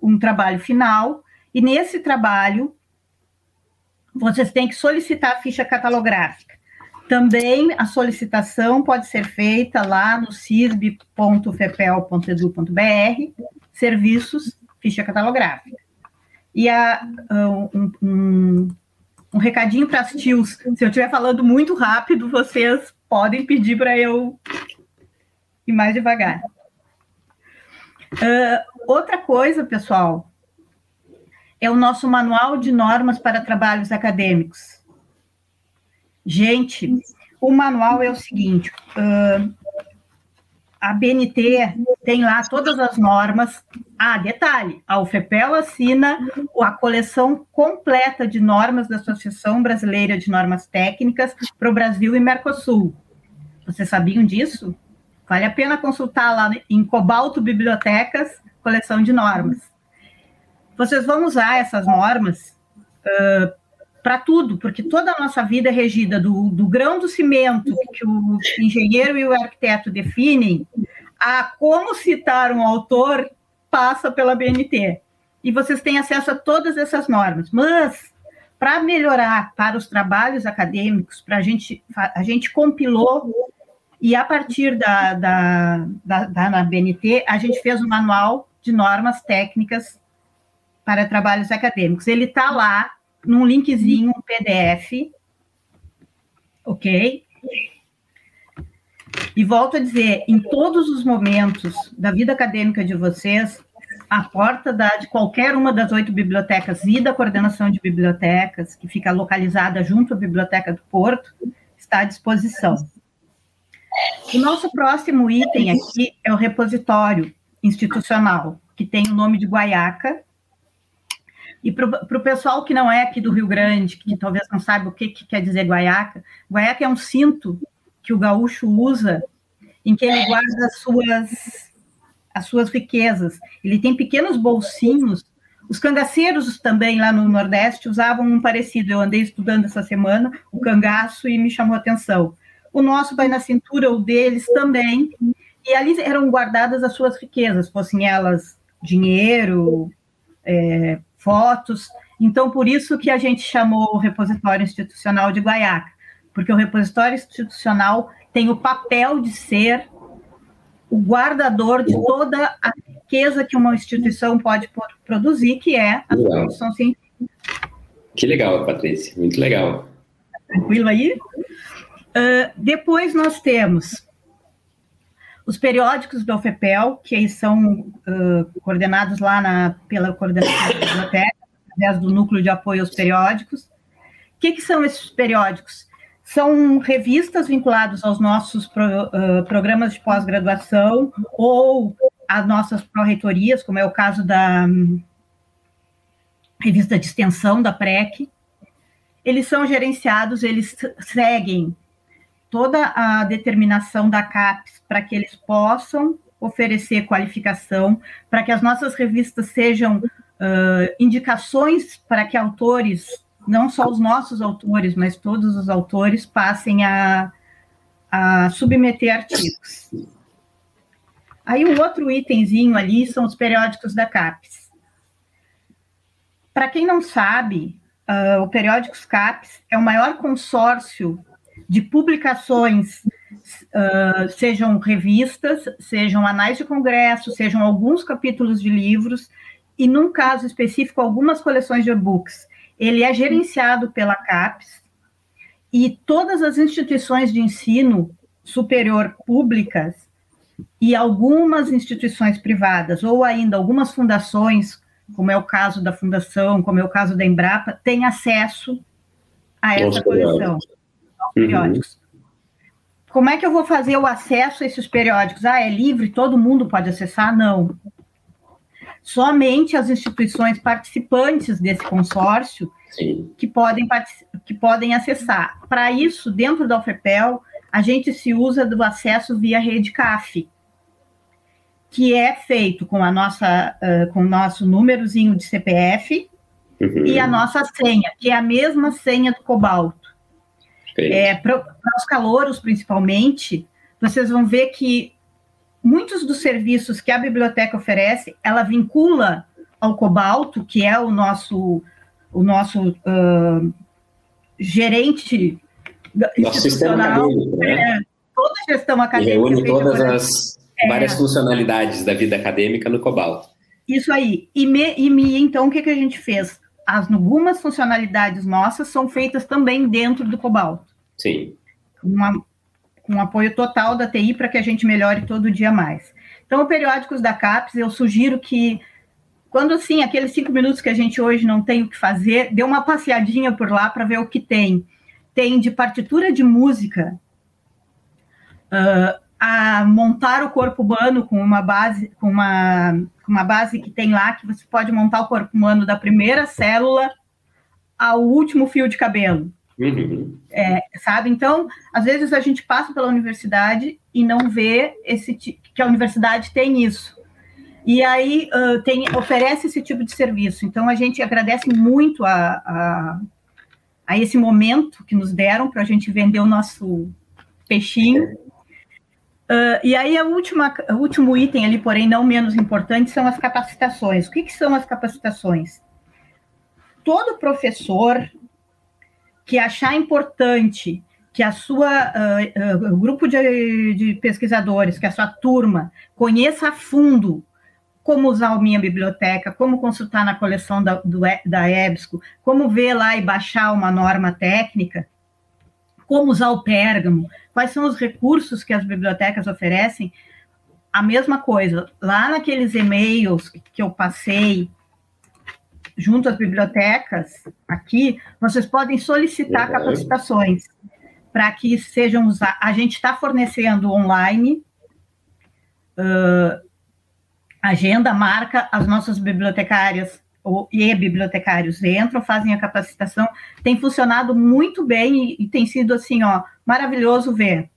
um trabalho final, e nesse trabalho vocês têm que solicitar a ficha catalográfica. Também a solicitação pode ser feita lá no cisb.fepel.edu.br, serviços, ficha catalográfica. E a, um, um, um recadinho para as tios: se eu estiver falando muito rápido, vocês podem pedir para eu ir mais devagar. Uh, outra coisa, pessoal, é o nosso manual de normas para trabalhos acadêmicos. Gente, o manual é o seguinte: uh, a BNT tem lá todas as normas. Ah, detalhe: a UFEPEL assina a coleção completa de normas da Associação Brasileira de Normas Técnicas para o Brasil e Mercosul. Vocês sabiam disso? Vale a pena consultar lá em Cobalto Bibliotecas, coleção de normas. Vocês vão usar essas normas uh, para tudo, porque toda a nossa vida é regida do, do grão do cimento que o engenheiro e o arquiteto definem, a como citar um autor passa pela BNT. E vocês têm acesso a todas essas normas. Mas, para melhorar para os trabalhos acadêmicos, para a gente, a gente compilou e a partir da, da, da, da BNT, a gente fez um manual de normas técnicas para trabalhos acadêmicos. Ele está lá num linkzinho, um PDF, ok? E volto a dizer, em todos os momentos da vida acadêmica de vocês, a porta da, de qualquer uma das oito bibliotecas e da coordenação de bibliotecas, que fica localizada junto à Biblioteca do Porto, está à disposição. O nosso próximo item aqui é o repositório institucional, que tem o nome de Guaiaca. E para o pessoal que não é aqui do Rio Grande, que talvez não saiba o que, que quer dizer Guaiaca, Guaiaca é um cinto que o gaúcho usa, em que ele guarda as suas, as suas riquezas. Ele tem pequenos bolsinhos. Os cangaceiros também, lá no Nordeste, usavam um parecido. Eu andei estudando essa semana o cangaço e me chamou a atenção o nosso vai na cintura, o deles também, e ali eram guardadas as suas riquezas, fossem elas dinheiro, é, fotos. Então, por isso que a gente chamou o repositório institucional de Guaiaca, porque o repositório institucional tem o papel de ser o guardador de toda a riqueza que uma instituição pode produzir, que é a produção científica. Que legal, Patrícia, muito legal. Tranquilo aí? Uh, depois nós temos os periódicos do UFEPEL, que são uh, coordenados lá na, pela coordenação da biblioteca, através do núcleo de apoio aos periódicos. O que, que são esses periódicos? São revistas vinculadas aos nossos pro, uh, programas de pós-graduação ou às nossas pró-reitorias, como é o caso da um, revista de extensão da PREC. Eles são gerenciados, eles seguem toda a determinação da CAPES para que eles possam oferecer qualificação, para que as nossas revistas sejam uh, indicações para que autores, não só os nossos autores, mas todos os autores, passem a, a submeter artigos. Aí um outro itemzinho ali são os periódicos da CAPES. Para quem não sabe, uh, o Periódicos CAPES é o maior consórcio de publicações, uh, sejam revistas, sejam anais de congresso, sejam alguns capítulos de livros, e num caso específico, algumas coleções de e-books. Ele é gerenciado pela CAPES, e todas as instituições de ensino superior públicas e algumas instituições privadas, ou ainda algumas fundações, como é o caso da Fundação, como é o caso da Embrapa, têm acesso a essa coleção periódicos. Uhum. Como é que eu vou fazer o acesso a esses periódicos? Ah, é livre, todo mundo pode acessar? Não. somente as instituições participantes desse consórcio que podem, que podem acessar. Para isso, dentro da UFPEL, a gente se usa do acesso via rede CAF, que é feito com a nossa uh, com o nosso númerozinho de CPF uhum. e a nossa senha, que é a mesma senha do Cobalto. É, para os calouros, principalmente, vocês vão ver que muitos dos serviços que a biblioteca oferece, ela vincula ao Cobalto, que é o nosso o nosso uh, gerente nosso sistema acadêmico, né? É, toda a gestão acadêmica. E reúne todas as é, várias funcionalidades da vida acadêmica no Cobalto. Isso aí. E, me, e me, então, o que, que a gente fez? As, algumas funcionalidades nossas são feitas também dentro do Cobalto. Sim. Uma, com apoio total da TI para que a gente melhore todo dia mais. Então, Periódicos da CAPES, eu sugiro que quando assim, aqueles cinco minutos que a gente hoje não tem o que fazer, dê uma passeadinha por lá para ver o que tem. Tem de partitura de música uh, a montar o corpo humano com uma base, com uma, com uma base que tem lá, que você pode montar o corpo humano da primeira célula ao último fio de cabelo. Uhum. É, sabe? Então, às vezes a gente passa pela universidade e não vê esse que a universidade tem isso. E aí uh, tem, oferece esse tipo de serviço. Então a gente agradece muito a, a, a esse momento que nos deram para a gente vender o nosso peixinho. Uh, e aí última, o último item ali, porém não menos importante, são as capacitações. O que, que são as capacitações? Todo professor que achar importante que a sua uh, uh, grupo de, de pesquisadores, que a sua turma conheça a fundo como usar a minha biblioteca, como consultar na coleção da, do, da EBSCO, como ver lá e baixar uma norma técnica, como usar o Pérgamo, quais são os recursos que as bibliotecas oferecem. A mesma coisa, lá naqueles e-mails que eu passei junto às bibliotecas, aqui, vocês podem solicitar capacitações para que sejam usadas. A gente está fornecendo online. Uh, agenda marca, as nossas bibliotecárias ou, e bibliotecários entram, fazem a capacitação, tem funcionado muito bem e, e, tem sido assim, ó, maravilhoso ver.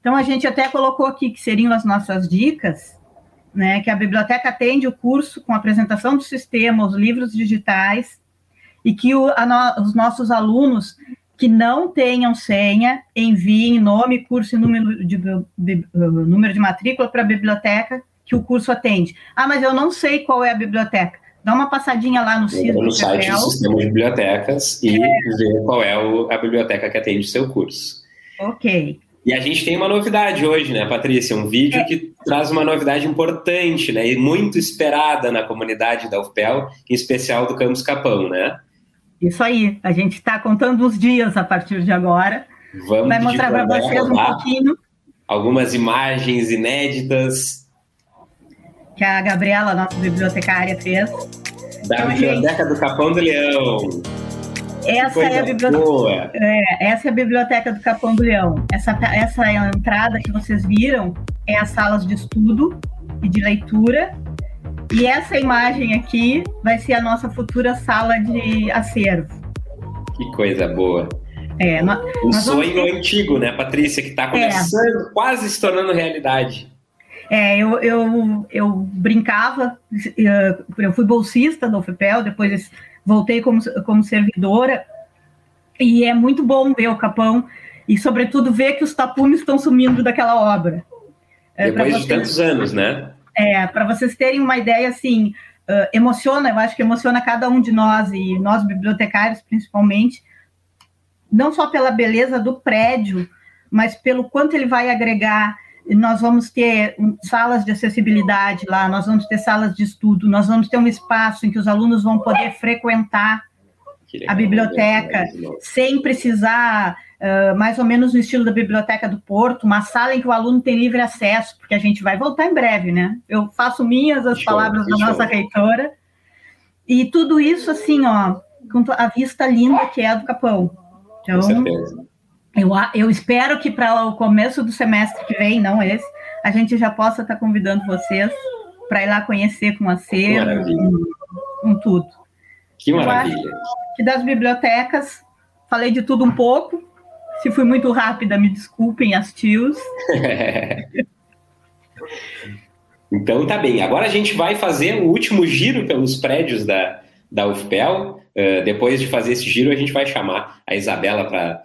Então a gente até colocou aqui que seriam as nossas dicas, né, que a biblioteca atende o curso com apresentação do sistema, os livros digitais, e que o, no, os nossos alunos que não tenham senha enviem nome, curso e número de, número de matrícula para a biblioteca que o curso atende. Ah, mas eu não sei qual é a biblioteca. Dá uma passadinha lá no CIS. No site do Sistema de Bibliotecas e é. ver qual é o, a biblioteca que atende o seu curso. Ok. E a gente tem uma novidade hoje, né, Patrícia? Um vídeo é. que traz uma novidade importante, né, e muito esperada na comunidade da UFPEL, em especial do Campus Capão, né? Isso aí. A gente está contando os dias a partir de agora. Vamos Vai mostrar para vocês um pouquinho. Algumas imagens inéditas que a Gabriela, nossa bibliotecária, fez. Da então, Biblioteca gente, do Capão do Leão. Essa é, a biblioteca, é, essa é a Biblioteca do Capão do Leão. Essa, essa entrada que vocês viram é as salas de estudo e de leitura. E essa imagem aqui vai ser a nossa futura sala de acervo. Que coisa boa. É, nós, um sonho vamos... antigo, né, Patrícia, que está é. começando, é. quase se tornando realidade. É, eu, eu, eu brincava, eh, eu fui bolsista da UFPEL, depois voltei como, como servidora, e é muito bom ver o Capão, e sobretudo ver que os tapumes estão sumindo daquela obra. É, depois vocês, de tantos anos, né? É, para vocês terem uma ideia, assim, uh, emociona, eu acho que emociona cada um de nós, e nós bibliotecários principalmente, não só pela beleza do prédio, mas pelo quanto ele vai agregar nós vamos ter salas de acessibilidade lá, nós vamos ter salas de estudo, nós vamos ter um espaço em que os alunos vão poder frequentar a biblioteca sem precisar, uh, mais ou menos no estilo da Biblioteca do Porto, uma sala em que o aluno tem livre acesso, porque a gente vai voltar em breve, né? Eu faço minhas as palavras da nossa reitora, e tudo isso assim, ó, com a vista linda que é a do Capão. Então, eu, eu espero que para o começo do semestre que vem, não esse, a gente já possa estar tá convidando vocês para ir lá conhecer com acervo, com, com, tudo. Que maravilha. que das bibliotecas, falei de tudo um pouco. Se fui muito rápida, me desculpem as tios. então tá bem. Agora a gente vai fazer o último giro pelos prédios da, da UFPEL. Uh, depois de fazer esse giro, a gente vai chamar a Isabela para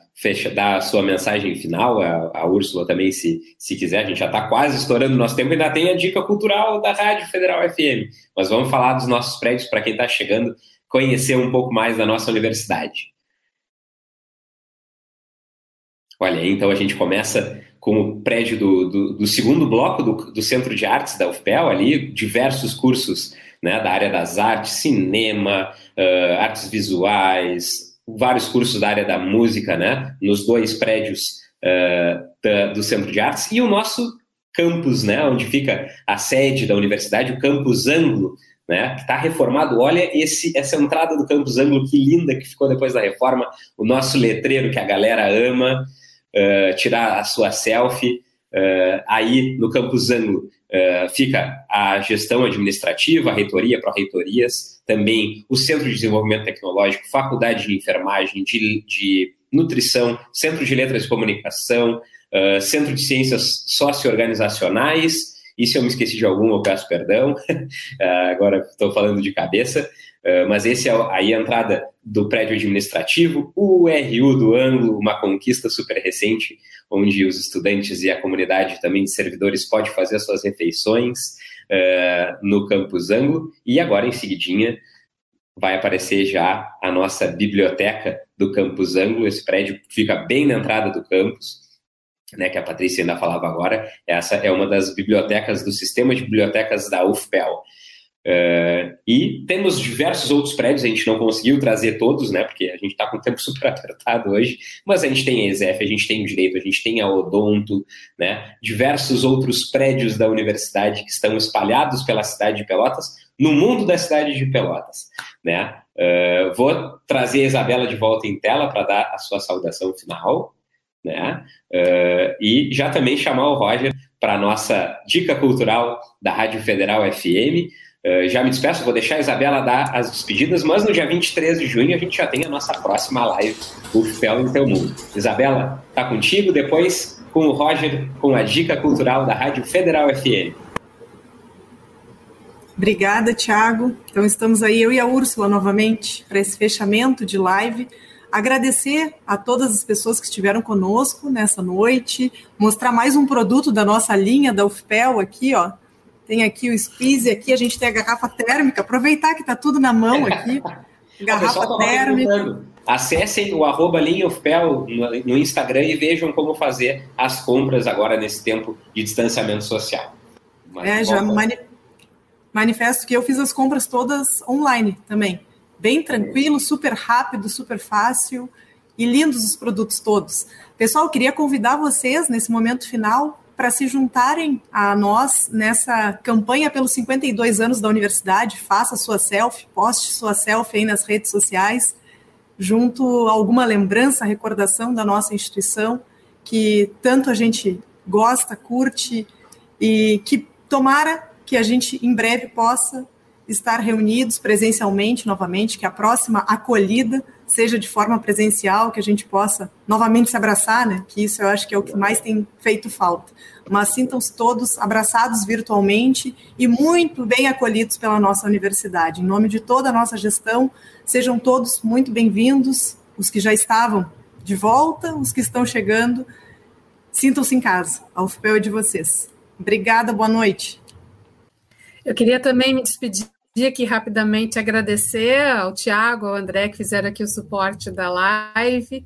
dar a sua mensagem final, a, a Úrsula também, se, se quiser. A gente já está quase estourando o nosso tempo, ainda tem a dica cultural da Rádio Federal FM. Mas vamos falar dos nossos prédios para quem está chegando, conhecer um pouco mais da nossa universidade. Olha, então a gente começa com o prédio do, do, do segundo bloco do, do, Centro de Artes da UFPEL, ali, diversos cursos né, da área das artes, cinema, uh, artes visuais, vários cursos da área da música, né, nos dois prédios uh, da, do Centro de Artes, e o nosso campus, né, onde fica a sede da universidade, o Campus Anglo, né, que está reformado. Olha esse, essa entrada do Campus Anglo, que linda que ficou depois da reforma, o nosso letreiro que a galera ama uh, tirar a sua selfie. Uh, aí no Campus Anglo fica a gestão administrativa, a reitoria, pró-reitorias, também o Centro de Desenvolvimento Tecnológico, Faculdade de Enfermagem, de, de Nutrição, Centro de Letras e Comunicação, uh, Centro de Ciências Socio-Organizacionais, e se eu me esqueci de algum, eu peço perdão, agora estou falando de cabeça, Uh, mas esse é aí a entrada do prédio administrativo, o RU do ângulo, uma conquista super recente, onde os estudantes e a comunidade também de servidores pode fazer as suas refeições uh, no campus ângulo, e agora em seguidinha vai aparecer já a nossa biblioteca do campus ângulo, esse prédio fica bem na entrada do campus, né, que a Patrícia ainda falava agora, essa é uma das bibliotecas do sistema de bibliotecas da UFPEL. Uh, e temos diversos outros prédios, a gente não conseguiu trazer todos, né? Porque a gente está com o tempo super apertado hoje, mas a gente tem a ESF, a gente tem o Direito, a gente tem a Odonto, né? Diversos outros prédios da universidade que estão espalhados pela cidade de Pelotas, no mundo da cidade de Pelotas, né? Uh, vou trazer a Isabela de volta em tela para dar a sua saudação final, né? Uh, e já também chamar o Roger para a nossa dica cultural da Rádio Federal FM. Uh, já me despeço, vou deixar a Isabela dar as despedidas, mas no dia 23 de junho a gente já tem a nossa próxima live, o FEL no Teu Mundo. Isabela, tá contigo, depois com o Roger, com a dica cultural da Rádio Federal FM. Obrigada, Thiago. Então estamos aí, eu e a Úrsula, novamente, para esse fechamento de live. Agradecer a todas as pessoas que estiveram conosco nessa noite, mostrar mais um produto da nossa linha da UFPEL aqui, ó, tem aqui o squeeze, aqui a gente tem a garrafa térmica. Aproveitar que está tudo na mão aqui. Garrafa tá térmica. Acessem o arroba linhaofpel no Instagram e vejam como fazer as compras agora nesse tempo de distanciamento social. Mas é, já mani manifesto que eu fiz as compras todas online também. Bem tranquilo, super rápido, super fácil e lindos os produtos todos. Pessoal, queria convidar vocês nesse momento final para se juntarem a nós nessa campanha pelos 52 anos da universidade. Faça sua selfie, poste sua selfie aí nas redes sociais, junto a alguma lembrança, recordação da nossa instituição, que tanto a gente gosta, curte, e que tomara que a gente em breve possa estar reunidos presencialmente novamente, que a próxima acolhida seja de forma presencial, que a gente possa novamente se abraçar, né? Que isso eu acho que é o que mais tem feito falta. Mas sintam-se todos abraçados virtualmente e muito bem acolhidos pela nossa universidade. Em nome de toda a nossa gestão, sejam todos muito bem-vindos, os que já estavam de volta, os que estão chegando, sintam-se em casa. A UFPEL é de vocês. Obrigada, boa noite. Eu queria também me despedir aqui rapidamente agradecer ao Tiago, ao André, que fizeram aqui o suporte da live,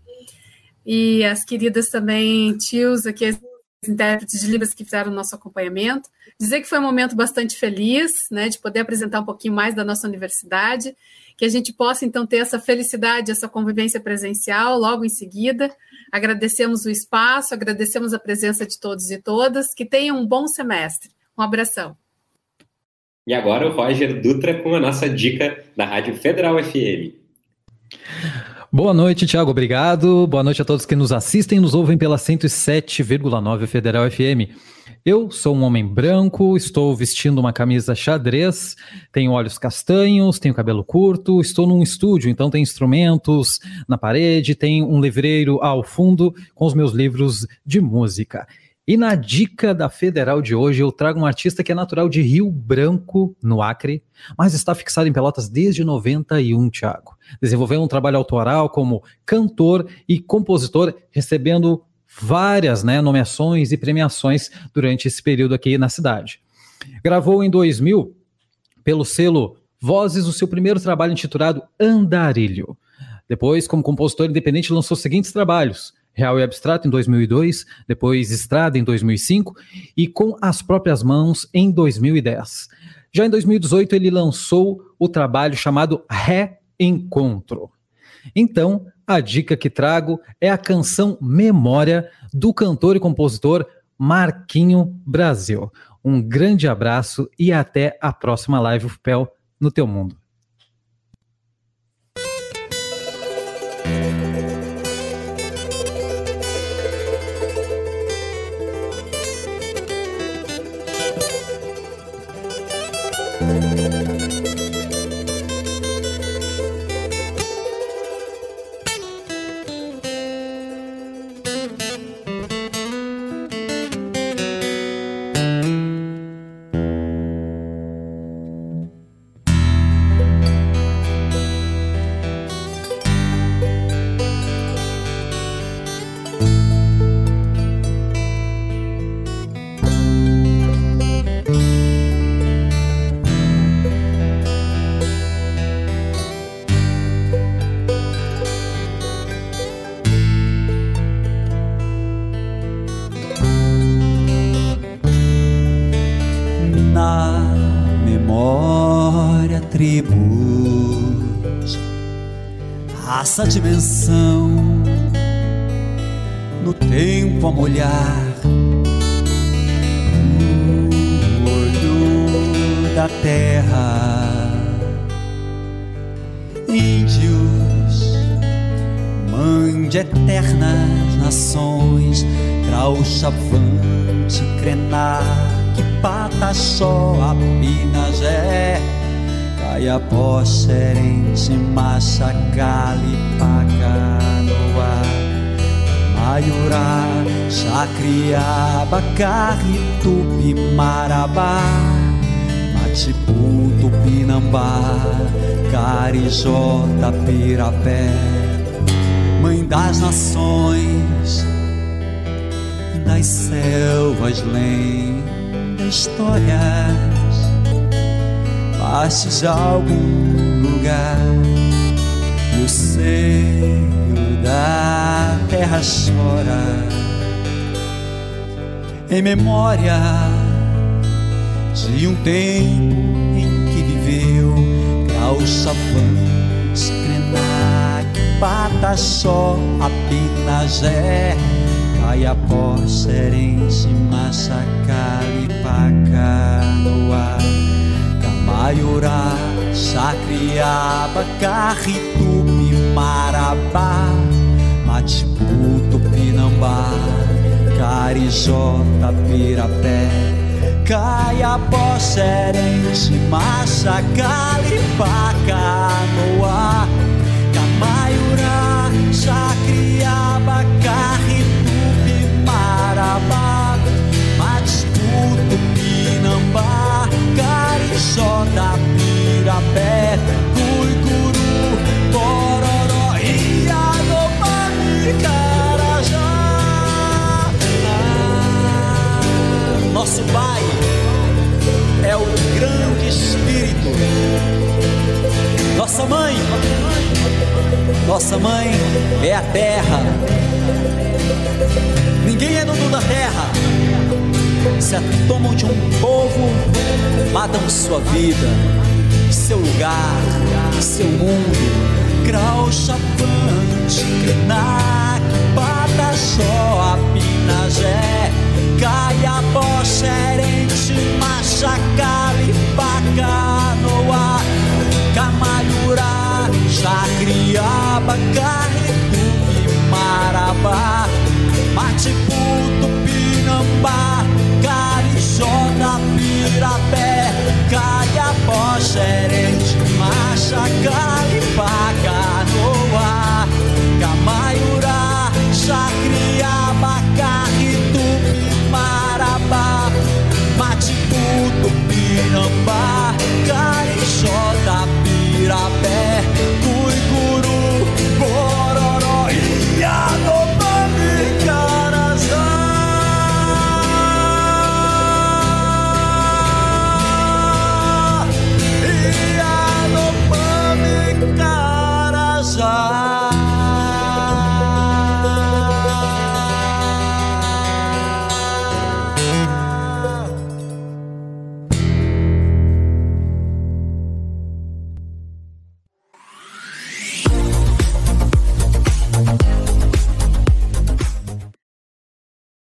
e as queridas também tios aqui, as intérpretes de Libras que fizeram o nosso acompanhamento. Dizer que foi um momento bastante feliz, né, de poder apresentar um pouquinho mais da nossa universidade, que a gente possa então ter essa felicidade, essa convivência presencial logo em seguida. Agradecemos o espaço, agradecemos a presença de todos e todas, que tenham um bom semestre. Um abração. E agora o Roger Dutra com a nossa dica da Rádio Federal FM. Boa noite, Tiago, obrigado. Boa noite a todos que nos assistem e nos ouvem pela 107,9 Federal FM. Eu sou um homem branco, estou vestindo uma camisa xadrez, tenho olhos castanhos, tenho cabelo curto, estou num estúdio, então tem instrumentos na parede, tem um livreiro ao fundo com os meus livros de música. E na dica da Federal de hoje, eu trago um artista que é natural de Rio Branco, no Acre, mas está fixado em Pelotas desde 91, Thiago. Desenvolveu um trabalho autoral como cantor e compositor, recebendo várias né, nomeações e premiações durante esse período aqui na cidade. Gravou em 2000, pelo selo Vozes, o seu primeiro trabalho intitulado Andarilho. Depois, como compositor independente, lançou os seguintes trabalhos: Real e Abstrato em 2002, depois Estrada em 2005 e Com as Próprias Mãos em 2010. Já em 2018, ele lançou o trabalho chamado Reencontro. Então, a dica que trago é a canção Memória do cantor e compositor Marquinho Brasil. Um grande abraço e até a próxima live UFPEL no teu mundo. No tempo a molhar. O olho da terra. Índios mãe de eternas nações Trauchavante, Krenak, Pataxó, Apinagé Kayapó, Xerente, Machacali, Pacanoa Maiorá, Chacriaba, Carritupi, Marabá Matipu, Tupinambá, Carijó, Tapirapé. Mãe das nações das selvas, lendas, histórias. Passes a algum lugar e o seio da terra chora em memória de um tempo em que viveu Gaúcha, Vans, Krenak, Pataxó, Apinagé, Caiapó, Serente, Machacali, Pacanoá Maiorá, Sacriaba, Carritupi, Marabá, Matipu, Tupinambá, Carijó, Tapirapé, Caiapó, Serente, Machacali, Pacanoá, Camaiurá, Sacriaba, Carritupi, Marabá, seu mundo. Grau na